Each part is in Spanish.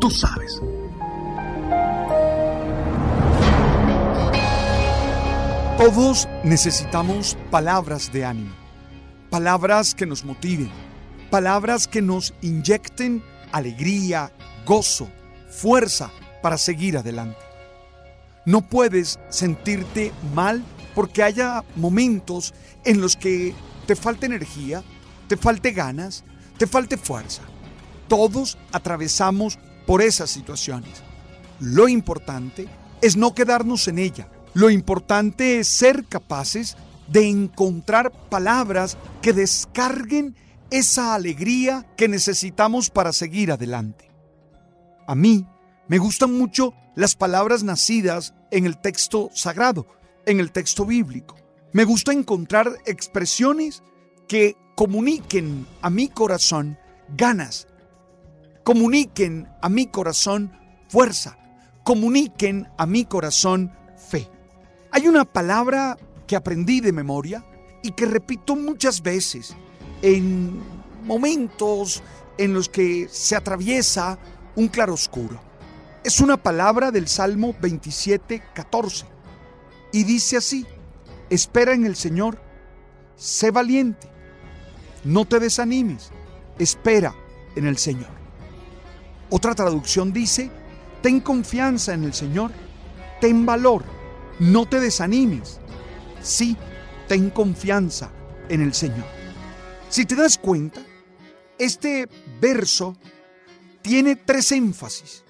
Tú sabes. Todos necesitamos palabras de ánimo, palabras que nos motiven, palabras que nos inyecten alegría, gozo, fuerza para seguir adelante. No puedes sentirte mal porque haya momentos en los que te falte energía, te falte ganas, te falte fuerza. Todos atravesamos por esas situaciones. Lo importante es no quedarnos en ella lo importante es ser capaces de encontrar palabras que descarguen esa alegría que necesitamos para seguir adelante. A mí me gustan mucho las palabras nacidas en el texto sagrado, en el texto bíblico. Me gusta encontrar expresiones que comuniquen a mi corazón ganas, comuniquen a mi corazón fuerza, comuniquen a mi corazón fe. Hay una palabra que aprendí de memoria y que repito muchas veces en momentos en los que se atraviesa un claroscuro. Es una palabra del Salmo 27, 14 y dice así, espera en el Señor, sé valiente, no te desanimes, espera en el Señor. Otra traducción dice, ten confianza en el Señor, ten valor no te desanimes. Sí, ten confianza en el Señor. Si te das cuenta, este verso tiene tres énfasis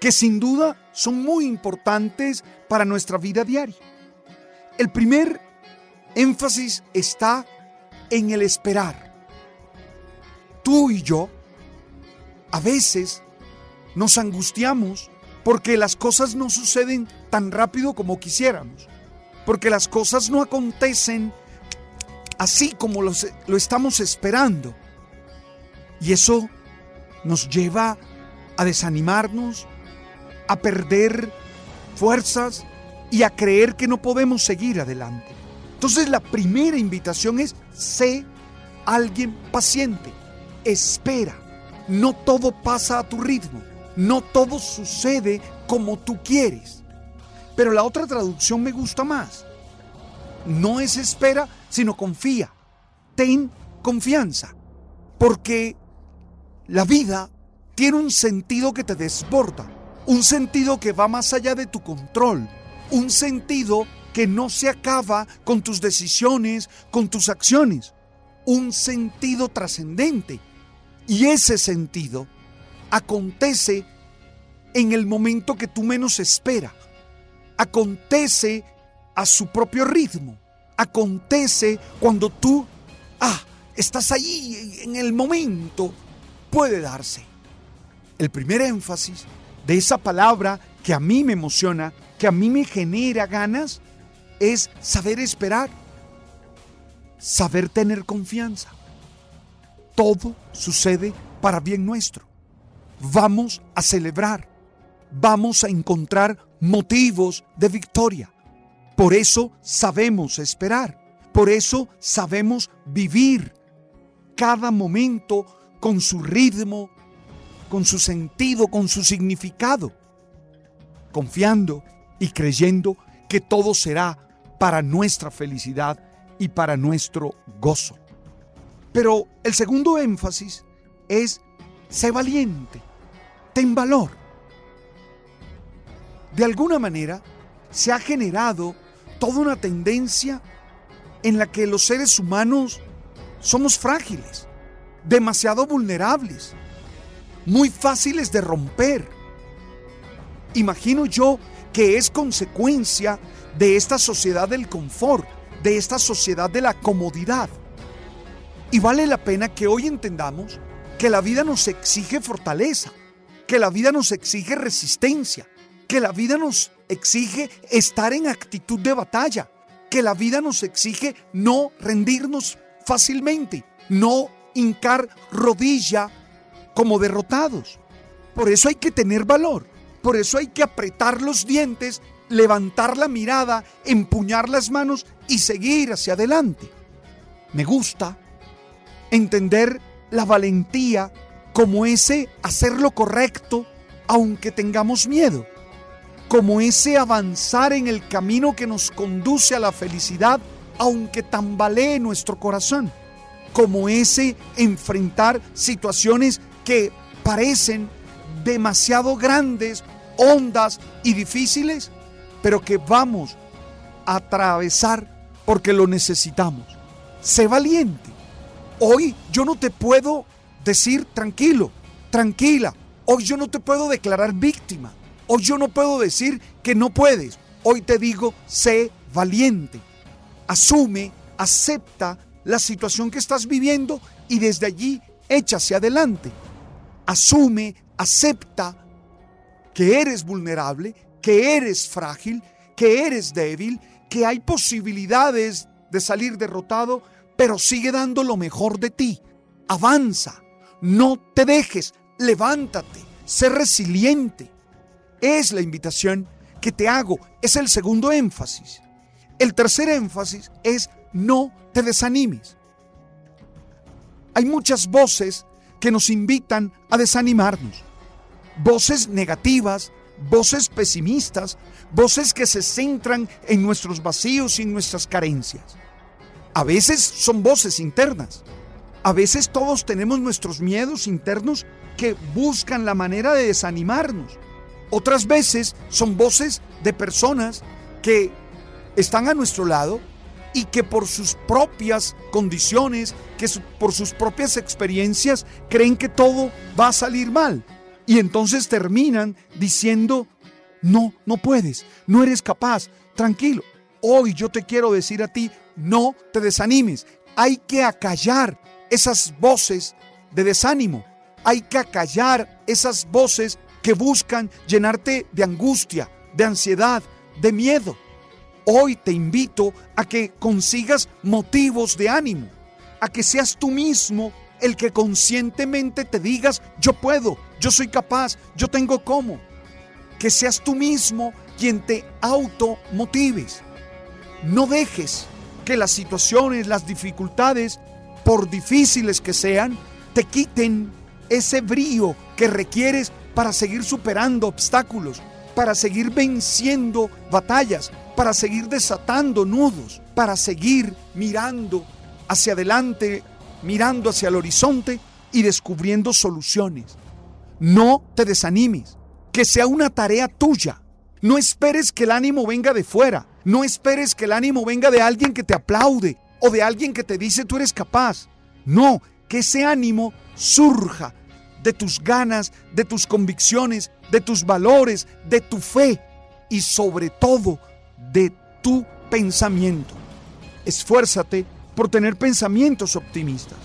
que sin duda son muy importantes para nuestra vida diaria. El primer énfasis está en el esperar. Tú y yo a veces nos angustiamos porque las cosas no suceden tan rápido como quisiéramos, porque las cosas no acontecen así como lo estamos esperando. Y eso nos lleva a desanimarnos, a perder fuerzas y a creer que no podemos seguir adelante. Entonces la primera invitación es, sé alguien paciente, espera, no todo pasa a tu ritmo no todo sucede como tú quieres. Pero la otra traducción me gusta más. No es espera, sino confía. Ten confianza. Porque la vida tiene un sentido que te desborda. Un sentido que va más allá de tu control. Un sentido que no se acaba con tus decisiones, con tus acciones. Un sentido trascendente. Y ese sentido acontece en el momento que tú menos esperas. Acontece a su propio ritmo. Acontece cuando tú, ah, estás ahí en el momento. Puede darse. El primer énfasis de esa palabra que a mí me emociona, que a mí me genera ganas, es saber esperar, saber tener confianza. Todo sucede para bien nuestro vamos a celebrar, vamos a encontrar motivos de victoria. Por eso sabemos esperar, por eso sabemos vivir cada momento con su ritmo, con su sentido, con su significado, confiando y creyendo que todo será para nuestra felicidad y para nuestro gozo. Pero el segundo énfasis es Sé valiente. ten valor. De alguna manera se ha generado toda una tendencia en la que los seres humanos somos frágiles, demasiado vulnerables, muy fáciles de romper. Imagino yo que es consecuencia de esta sociedad del confort, de esta sociedad de la comodidad. Y vale la pena que hoy entendamos que la vida nos exige fortaleza, que la vida nos exige resistencia, que la vida nos exige estar en actitud de batalla, que la vida nos exige no rendirnos fácilmente, no hincar rodilla como derrotados. Por eso hay que tener valor, por eso hay que apretar los dientes, levantar la mirada, empuñar las manos y seguir hacia adelante. Me gusta entender la valentía como ese hacer lo correcto aunque tengamos miedo, como ese avanzar en el camino que nos conduce a la felicidad aunque tambalee nuestro corazón, como ese enfrentar situaciones que parecen demasiado grandes, hondas y difíciles, pero que vamos a atravesar porque lo necesitamos. Sé valiente. Hoy yo no te puedo decir tranquilo, tranquila. Hoy yo no te puedo declarar víctima. Hoy yo no puedo decir que no puedes. Hoy te digo, sé valiente. Asume, acepta la situación que estás viviendo y desde allí echa hacia adelante. Asume, acepta que eres vulnerable, que eres frágil, que eres débil, que hay posibilidades de salir derrotado, pero sigue dando lo mejor de ti. Avanza, no te dejes, levántate, sé resiliente. Es la invitación que te hago, es el segundo énfasis. El tercer énfasis es no te desanimes. Hay muchas voces que nos invitan a desanimarnos. Voces negativas, voces pesimistas, voces que se centran en nuestros vacíos y en nuestras carencias. A veces son voces internas. A veces todos tenemos nuestros miedos internos que buscan la manera de desanimarnos. Otras veces son voces de personas que están a nuestro lado y que por sus propias condiciones, que por sus propias experiencias, creen que todo va a salir mal. Y entonces terminan diciendo, no, no puedes, no eres capaz, tranquilo. Hoy yo te quiero decir a ti, no te desanimes. Hay que acallar esas voces de desánimo. Hay que acallar esas voces que buscan llenarte de angustia, de ansiedad, de miedo. Hoy te invito a que consigas motivos de ánimo, a que seas tú mismo el que conscientemente te digas, yo puedo, yo soy capaz, yo tengo cómo. Que seas tú mismo quien te automotives. No dejes que las situaciones, las dificultades, por difíciles que sean, te quiten ese brío que requieres para seguir superando obstáculos, para seguir venciendo batallas, para seguir desatando nudos, para seguir mirando hacia adelante, mirando hacia el horizonte y descubriendo soluciones. No te desanimes, que sea una tarea tuya. No esperes que el ánimo venga de fuera, no esperes que el ánimo venga de alguien que te aplaude o de alguien que te dice tú eres capaz. No, que ese ánimo surja de tus ganas, de tus convicciones, de tus valores, de tu fe y sobre todo de tu pensamiento. Esfuérzate por tener pensamientos optimistas.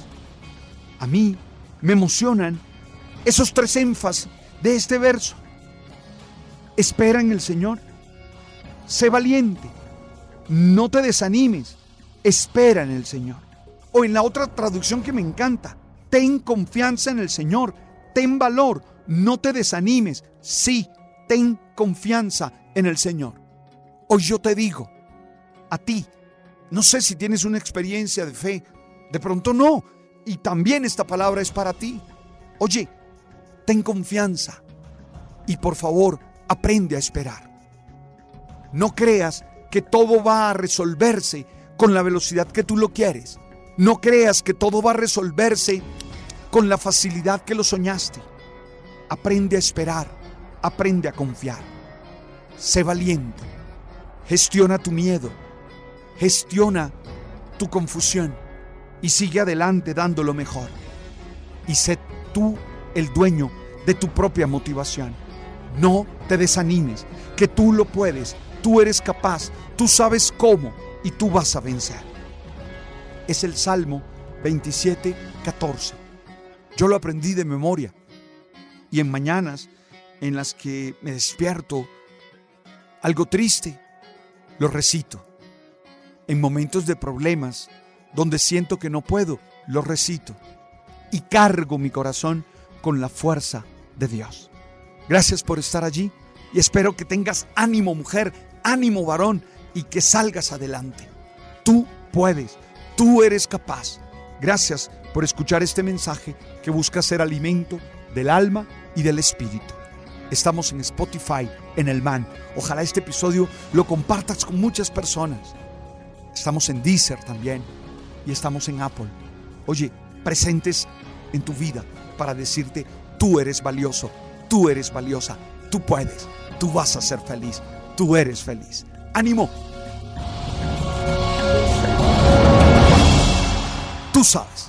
A mí me emocionan esos tres énfasis de este verso. Espera en el Señor. Sé valiente. No te desanimes. Espera en el Señor. O en la otra traducción que me encanta. Ten confianza en el Señor. Ten valor. No te desanimes. Sí, ten confianza en el Señor. Hoy yo te digo, a ti, no sé si tienes una experiencia de fe, de pronto no, y también esta palabra es para ti. Oye, ten confianza y por favor aprende a esperar. No creas que todo va a resolverse con la velocidad que tú lo quieres. No creas que todo va a resolverse con la facilidad que lo soñaste. Aprende a esperar, aprende a confiar. Sé valiente, gestiona tu miedo, gestiona tu confusión y sigue adelante dando lo mejor. Y sé tú el dueño de tu propia motivación. No te desanimes, que tú lo puedes, tú eres capaz, tú sabes cómo y tú vas a vencer. Es el Salmo 27, 14. Yo lo aprendí de memoria y en mañanas en las que me despierto algo triste, lo recito. En momentos de problemas, donde siento que no puedo, lo recito. Y cargo mi corazón con la fuerza de Dios. Gracias por estar allí y espero que tengas ánimo mujer, ánimo varón y que salgas adelante. Tú puedes, tú eres capaz. Gracias por escuchar este mensaje que busca ser alimento del alma y del espíritu. Estamos en Spotify, en el Man. Ojalá este episodio lo compartas con muchas personas. Estamos en Deezer también y estamos en Apple. Oye, presentes en tu vida para decirte, tú eres valioso, tú eres valiosa, tú puedes, tú vas a ser feliz, tú eres feliz. ¡Ánimo! Tú sabes.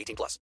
18 plus.